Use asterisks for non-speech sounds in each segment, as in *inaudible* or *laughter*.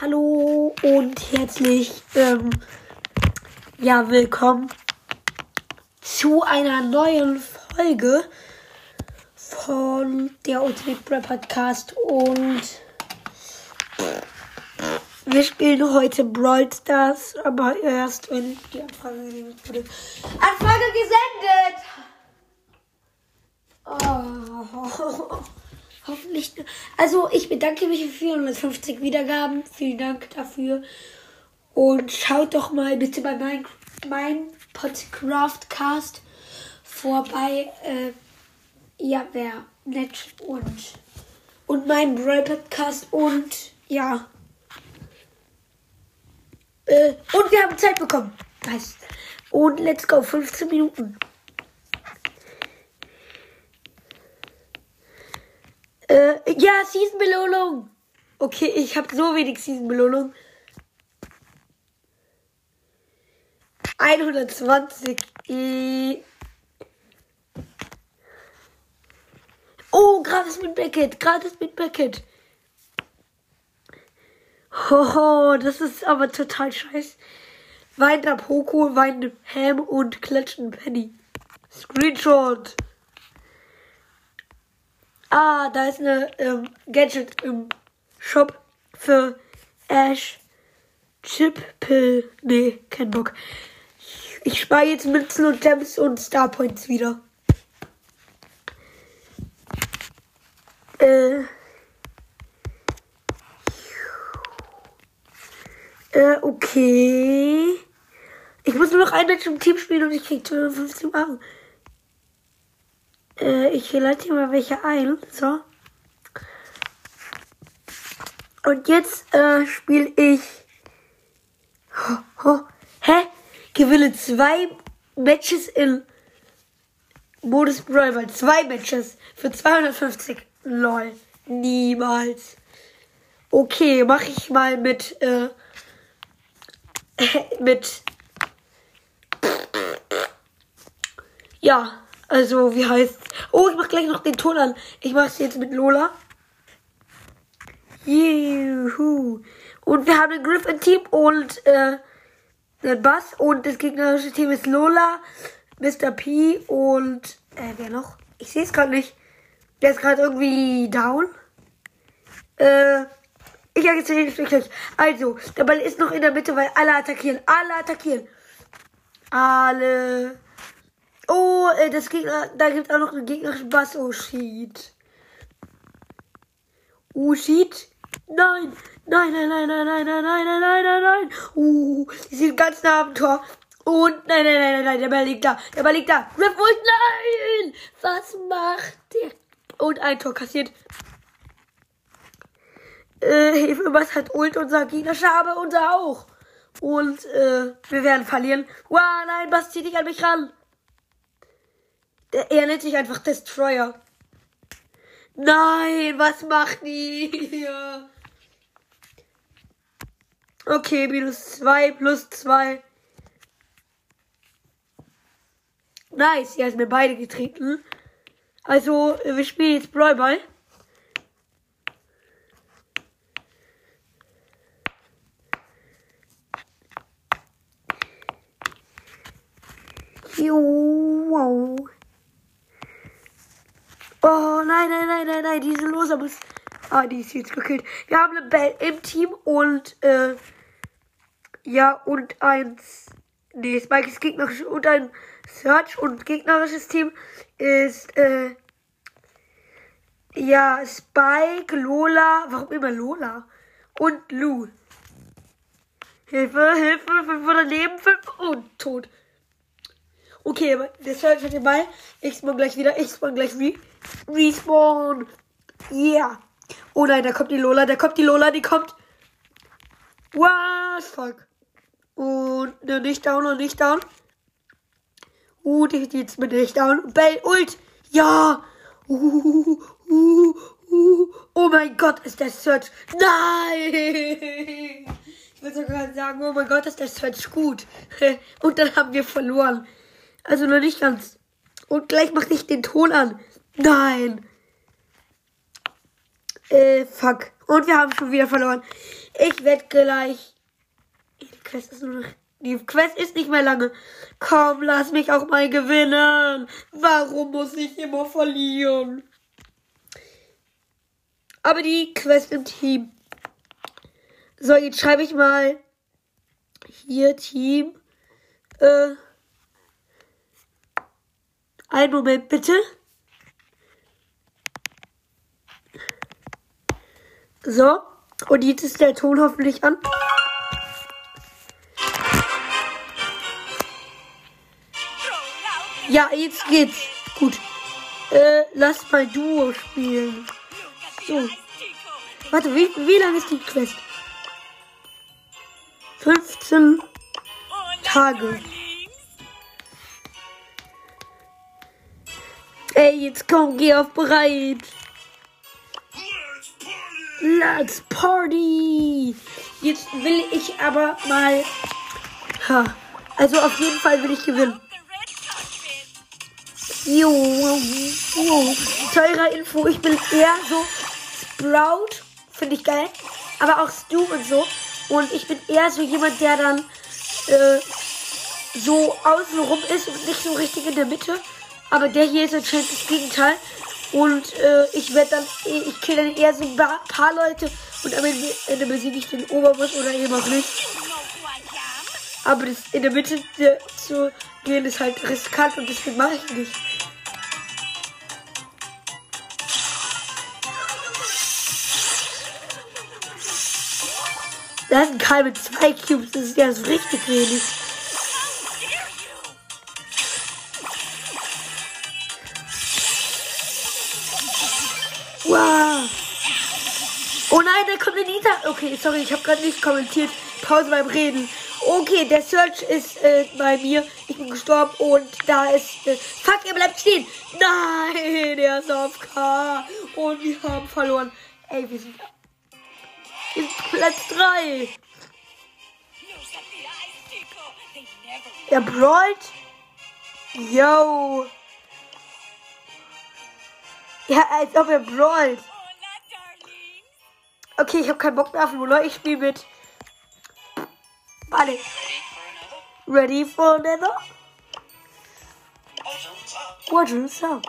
Hallo und herzlich ähm, ja willkommen zu einer neuen Folge von der Ultimate Rap Podcast und wir spielen heute Brawl Stars, aber erst wenn die Anfrage gesendet wurde. Anfrage gesendet! Oh. Hoffentlich. Also, ich bedanke mich für 450 Wiedergaben. Vielen Dank dafür. Und schaut doch mal bitte bei mein, mein Podcraftcast vorbei. Äh, ja, wäre nett. Und, und mein Brawl Podcast. Und ja. Äh, und wir haben Zeit bekommen. Nice. Und let's go. 15 Minuten. Äh, ja, Season-Belohnung. Okay, ich habe so wenig Season-Belohnung. 120. Äh. Oh, gratis mit Beckett. Gratis mit Beckett. Hoho, das ist aber total scheiße. Weiner Poco, weinen Ham und klatschen Penny. Screenshot. Ah, da ist eine ähm, Gadget im Shop für Ash Chip Pill. Nee, kein Bock. Ich, spare jetzt Münzen und Gems und Star Points wieder. Äh. Äh, okay. Ich muss nur noch ein Match im Team spielen und ich krieg 250 Euro. Äh, ich leite hier mal welche ein. So. Und jetzt äh, spiele ich. Ho, ho, hä? Gewinne zwei Matches in Modus Brawl. Zwei Matches für 250. Lol. Niemals. Okay, mache ich mal mit. Äh, *laughs* mit. Ja. Also, wie heißt. Oh, ich mach gleich noch den Ton an. Ich mach's jetzt mit Lola. Juhu. Und wir haben ein Griff im Team und äh, den Bass. Und das gegnerische Team ist Lola, Mr. P und äh, wer noch? Ich sehe es gerade nicht. Der ist gerade irgendwie down. Äh, ich erzähle es gleich. Also, der Ball ist noch in der Mitte, weil alle attackieren. Alle attackieren. Alle. Oh, äh, das Gegner, da gibt auch noch einen gegnerischen Bass. Oh, shit. Oh, shit. Nein. Nein, nein, nein, nein, nein, nein, nein, nein, nein, nein, nein. Uh, die sind ganz nah am Tor. Und nein, nein, nein, nein, nein, der Ball liegt da. Der Ball liegt da. Riff und nein! Was macht der? Und ein Tor kassiert. Äh, Hilfe, was hat Ult unser gegnerischer, aber unser auch. Und äh, wir werden verlieren. Wow, nein, zieht dich an mich ran? Er nennt sich einfach Destroyer. Nein, was macht die? Okay, minus 2 plus 2. Nice, sie hat mir beide getreten. Also, wir spielen jetzt Brawlball. Jo, wow. Oh nein, nein, nein, nein, nein, diese Loser muss. Ah, die ist jetzt gekillt. Wir haben eine Bell im Team und äh, ja, und eins. Nee, Spike ist gegnerisch und ein Search und gegnerisches Team ist äh, ja, Spike, Lola, warum immer Lola? Und Lou. Hilfe, Hilfe, 500 Leben, 5 und tot. Okay, Search hat den Ball. Ich spawn gleich wieder, ich spawn gleich wie. Respawn. Yeah. Oh nein, da kommt die Lola, da kommt die Lola, die kommt. Was? Fuck. Und ne, nicht down und nicht down. Uh, die jetzt mit nicht down. Bell, Ult. Ja. Uh, uh, uh. Oh mein Gott, ist der Search. Nein. Ich würde sogar sagen, oh mein Gott, ist der Search gut. *laughs* Und dann haben wir verloren. Also noch nicht ganz. Und gleich mache ich den Ton an. Nein. Äh, fuck. Und wir haben schon wieder verloren. Ich werde gleich. Die Quest ist nur noch. Die Quest ist nicht mehr lange. Komm, lass mich auch mal gewinnen. Warum muss ich immer verlieren? Aber die Quest im Team. So, jetzt schreibe ich mal hier Team. Äh, einen Moment bitte. So, und jetzt ist der Ton hoffentlich an. Ja, jetzt geht's. Gut. Äh, lass mal Duo spielen. So. Warte, wie, wie lange ist die Quest? 15 Tage. Ey, jetzt komm, geh auf bereit. Let's party! Jetzt will ich aber mal. Ha. Also auf jeden Fall will ich gewinnen. Jo, jo. Teurer Info, ich bin eher so Sprout, finde ich geil. Aber auch Stu und so. Und ich bin eher so jemand, der dann äh, so außenrum ist und nicht so richtig in der Mitte. Aber der hier ist anscheinend das Gegenteil. Und äh, ich werde dann, ich kill dann eher so ein paar Leute und am Ende besiege ich den Oberboss oder eben auch nicht. Aber das in der Mitte zu gehen ist halt riskant und deswegen mache ich nicht. Da ist ein Karl mit zwei Cubes, das ist ja so richtig wenig. Wow. Oh nein, da kommt eine Nita. Okay, sorry, ich habe gerade nicht kommentiert. Pause beim Reden. Okay, der Search ist äh, bei mir. Ich bin gestorben und da ist. Äh, fuck, er bleibt stehen. Nein, er ist auf K. Und wir haben verloren. Ey, wir sind. Wir sind Platz 3. Er brawlt. Yo. Ja, als ob er brawlt. Okay, ich habe keinen Bock mehr auf Ruler. Ich spiele mit. Warte. Ready for another? What's up?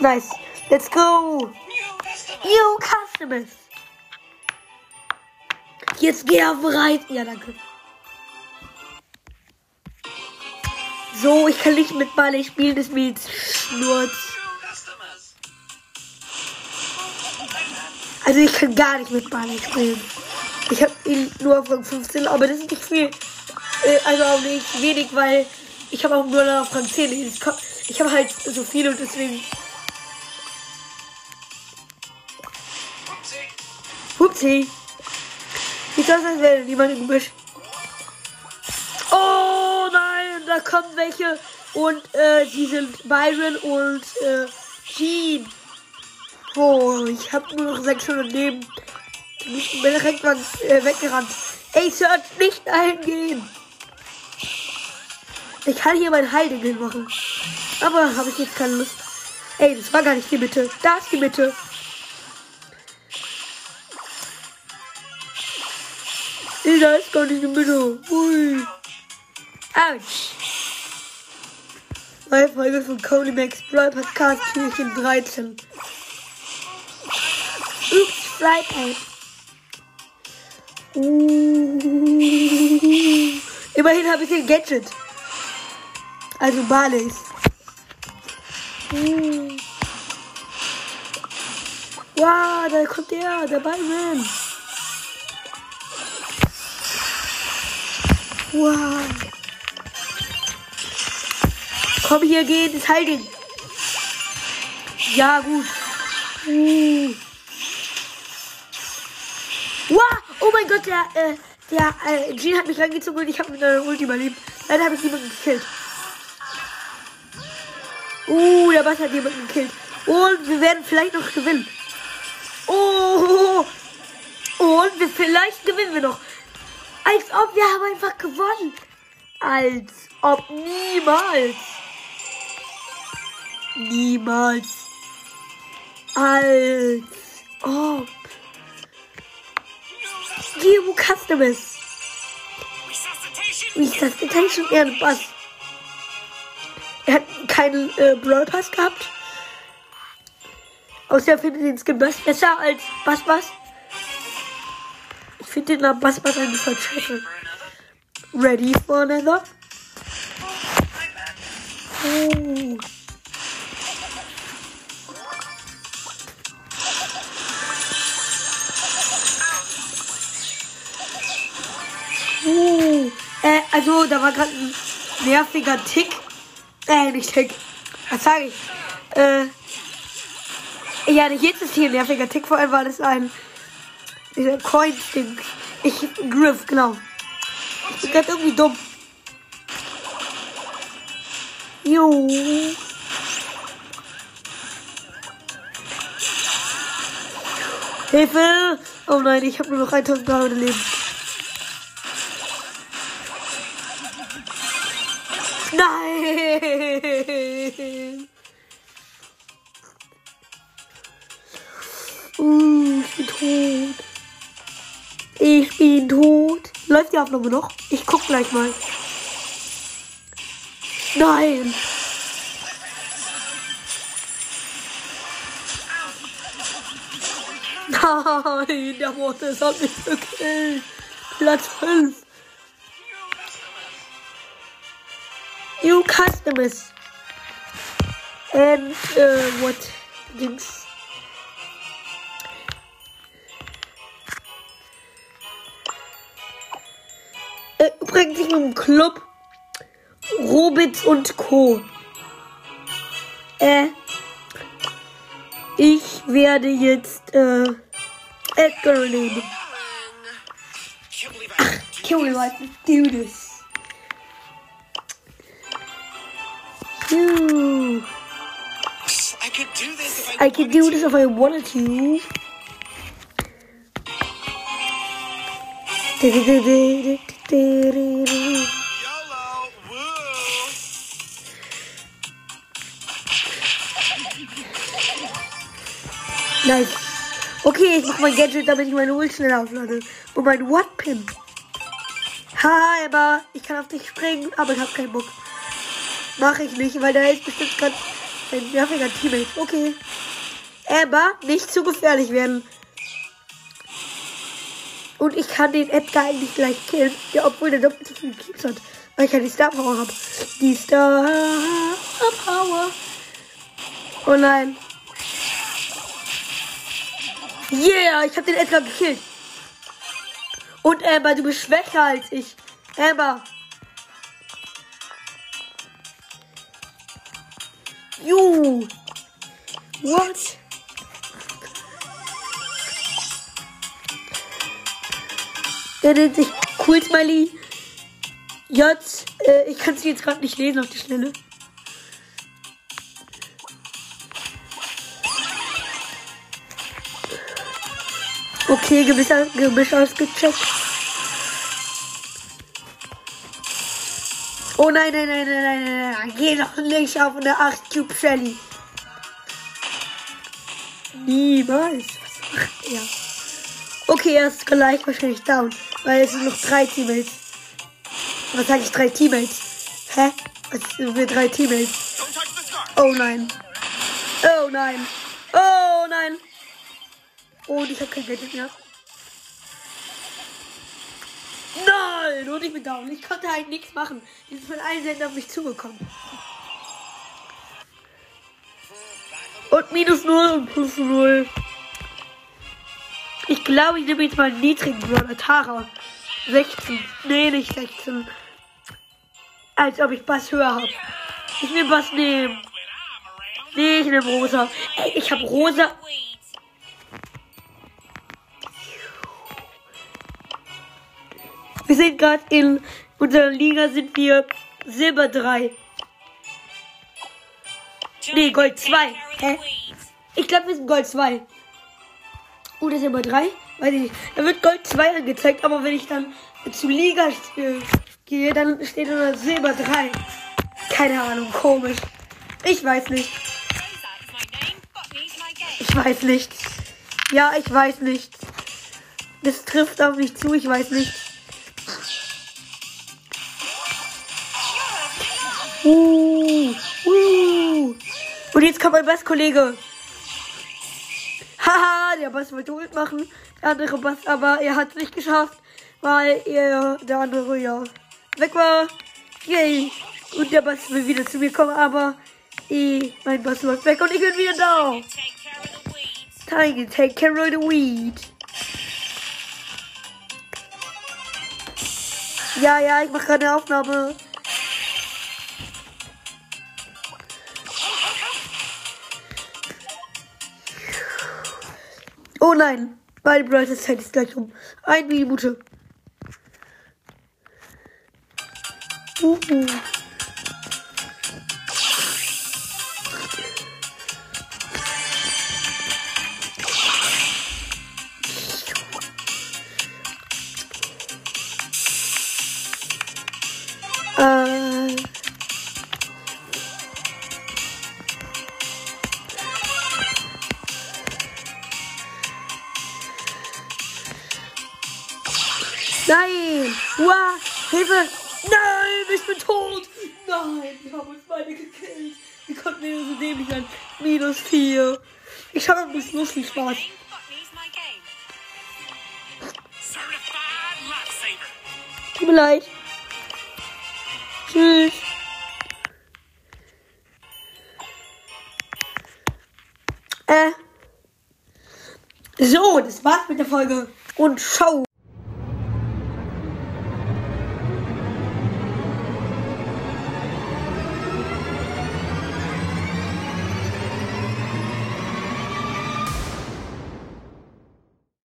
Nice. Let's go. You customers. Jetzt geh auf bereit. Ja, danke. So, ich kann nicht mit Ball spielen, das mir schnurz. Also ich kann gar nicht mit Ball spielen. Ich habe ihn nur auf Rang 15, aber das ist nicht viel. Äh, also auch nicht wenig, weil ich habe auch nur noch auf Rang 10. Ich, ich habe halt so viele und deswegen. Hupsi. Wie soll das werden? Niemand im Gebüsch. Kommen welche. Und äh, die sind Byron und äh, Jean. Oh, ich habe nur noch 600 Leben. Ich bin direkt mal, äh, weggerannt. Ey, Search, nicht eingehen. Ich kann hier mein Heiligen machen. Aber habe ich jetzt keine Lust. Ey, das war gar nicht die Mitte. Da ist die Mitte. Ey, da ist gar nicht die Mitte. Ui. Autsch. Neue Folge von Cody Max Brawl Podcast Türchen 13. Ups, Freiheit. Uh. Immerhin habe ich den Gadget. Also Balis. Uh. Wow, da kommt der, der Byron. Wow. Komm hier, geh ins Hiding. Ja, gut. Uh. Wow! Oh mein Gott, der, äh, der, äh, Jean hat mich reingezogen und ich habe mit einer Ulti überlebt. Leider habe ich jemanden gekillt. Uh, der Bass hat jemanden gekillt. Und wir werden vielleicht noch gewinnen. Oh! Und wir, vielleicht gewinnen wir noch. Als ob wir haben einfach gewonnen. Als ob niemals. Niemals. Als Oh. Geo Customs. Resuscitation, er ein Bass. Er hat keinen äh, Brawl Pass gehabt. Außer findet den Skin besser als Bass Bass. Ich finde den Bass Bass eigentlich voll scheiße. Ready for another? Oh. Also da war gerade ein nerviger Tick. Äh, nicht Tick. Was sage ich? Äh, ja, jetzt ist hier ein nerviger Tick, vor allem war das ein dieser Coin-Ding. Ich, Griff, genau. Ich bin gerade irgendwie dumm. Jo. Hilfe! Oh nein, ich habe nur noch 1300 Leben. Nein! Uh, ich bin tot. Ich bin tot. Läuft die Aufnahme noch? Ich guck gleich mal. Nein. Nein, der Mortis hat mich gekillt. Platz 5. New customers. And, uh, what? Dings. Äh, übrigens im Club Robitz und Co. Äh, ich werde jetzt äh, Edgar nehmen. Ach, we like do this? You. I could do this if I, I could do this if I wanted to. Nice. Okay, ich mach mein Gadget, damit ich meine Ult schnell auflade. Und mein Watt-Pin. Ha, Emma, ich kann auf dich springen, aber ich hab keinen Bock. Mach ich nicht, weil da ist bestimmt gerade ein nerviger Teammate. Okay. Emma, nicht zu gefährlich werden. Und ich kann den Edgar eigentlich gleich killen. Ja, obwohl der doppelt so viele Cubes hat. Weil ich ja die Star Power habe. Die Star Power. Oh nein. Yeah, ich habe den Edgar gekillt. Und Amber, du bist schwächer als ich. Amber. You. What? Der nennt sich Cool Smiley. Jetzt, äh, ich kann es jetzt gerade nicht lesen auf die Schnelle. Okay, Gemisch, Gemisch ausgecheckt. Oh nein, nein, nein, nein, nein, nein, nein. Geh doch nicht auf eine 8 Cube Shelly. Niemals. Was macht er? Okay, er ist gleich wahrscheinlich down. Weil es sind noch drei Teammates. Was sage ich? Drei Teammates? Hä? Was sind wir drei Teammates? Oh nein. Oh nein. Oh nein. Und ich habe kein Gadget mehr. Nein! Und ich bin down. Ich konnte halt nichts machen. Die sind von allen Seiten auf mich zugekommen. Und minus 0 und plus 0. Ich glaube, ich nehme jetzt mal niedrigen Brawler. Tara. 16. Nee, nicht 16. Als ob ich Bass höher habe. Ich will Bass nehmen. Nee, ich nehme rosa. Ey, ich habe rosa. Wir sind gerade in unserer Liga sind wir Silber 3. Nee, Gold 2. Hä? Ich glaube, wir sind Gold 2. Oder Silber 3? Weiß ich nicht. Da wird Gold 2 angezeigt, aber wenn ich dann zu Liga gehe, dann steht da Silber 3. Keine Ahnung, komisch. Ich weiß nicht. Ich weiß nicht. Ja, ich weiß nicht. Das trifft auf mich zu, ich weiß nicht. Uh, uh. Und jetzt kommt mein Basskollege. Haha, der Bass wollte Ult machen. Der andere Bass, aber er hat es nicht geschafft, weil er, der andere, ja, weg war. Yay. Und der Bass will wieder zu mir kommen, aber eh, mein Bass läuft weg und ich bin wieder da. Time take care of the weed. Ja, ja, ich mache gerade eine Aufnahme. Nein, meine Brightest Zeit ist gleich um. Eine Minute. Uh. Äh. Bisschen lustig Spaß. Tut mir leid. Tschüss. Äh. So, das war's mit der Folge. Und ciao.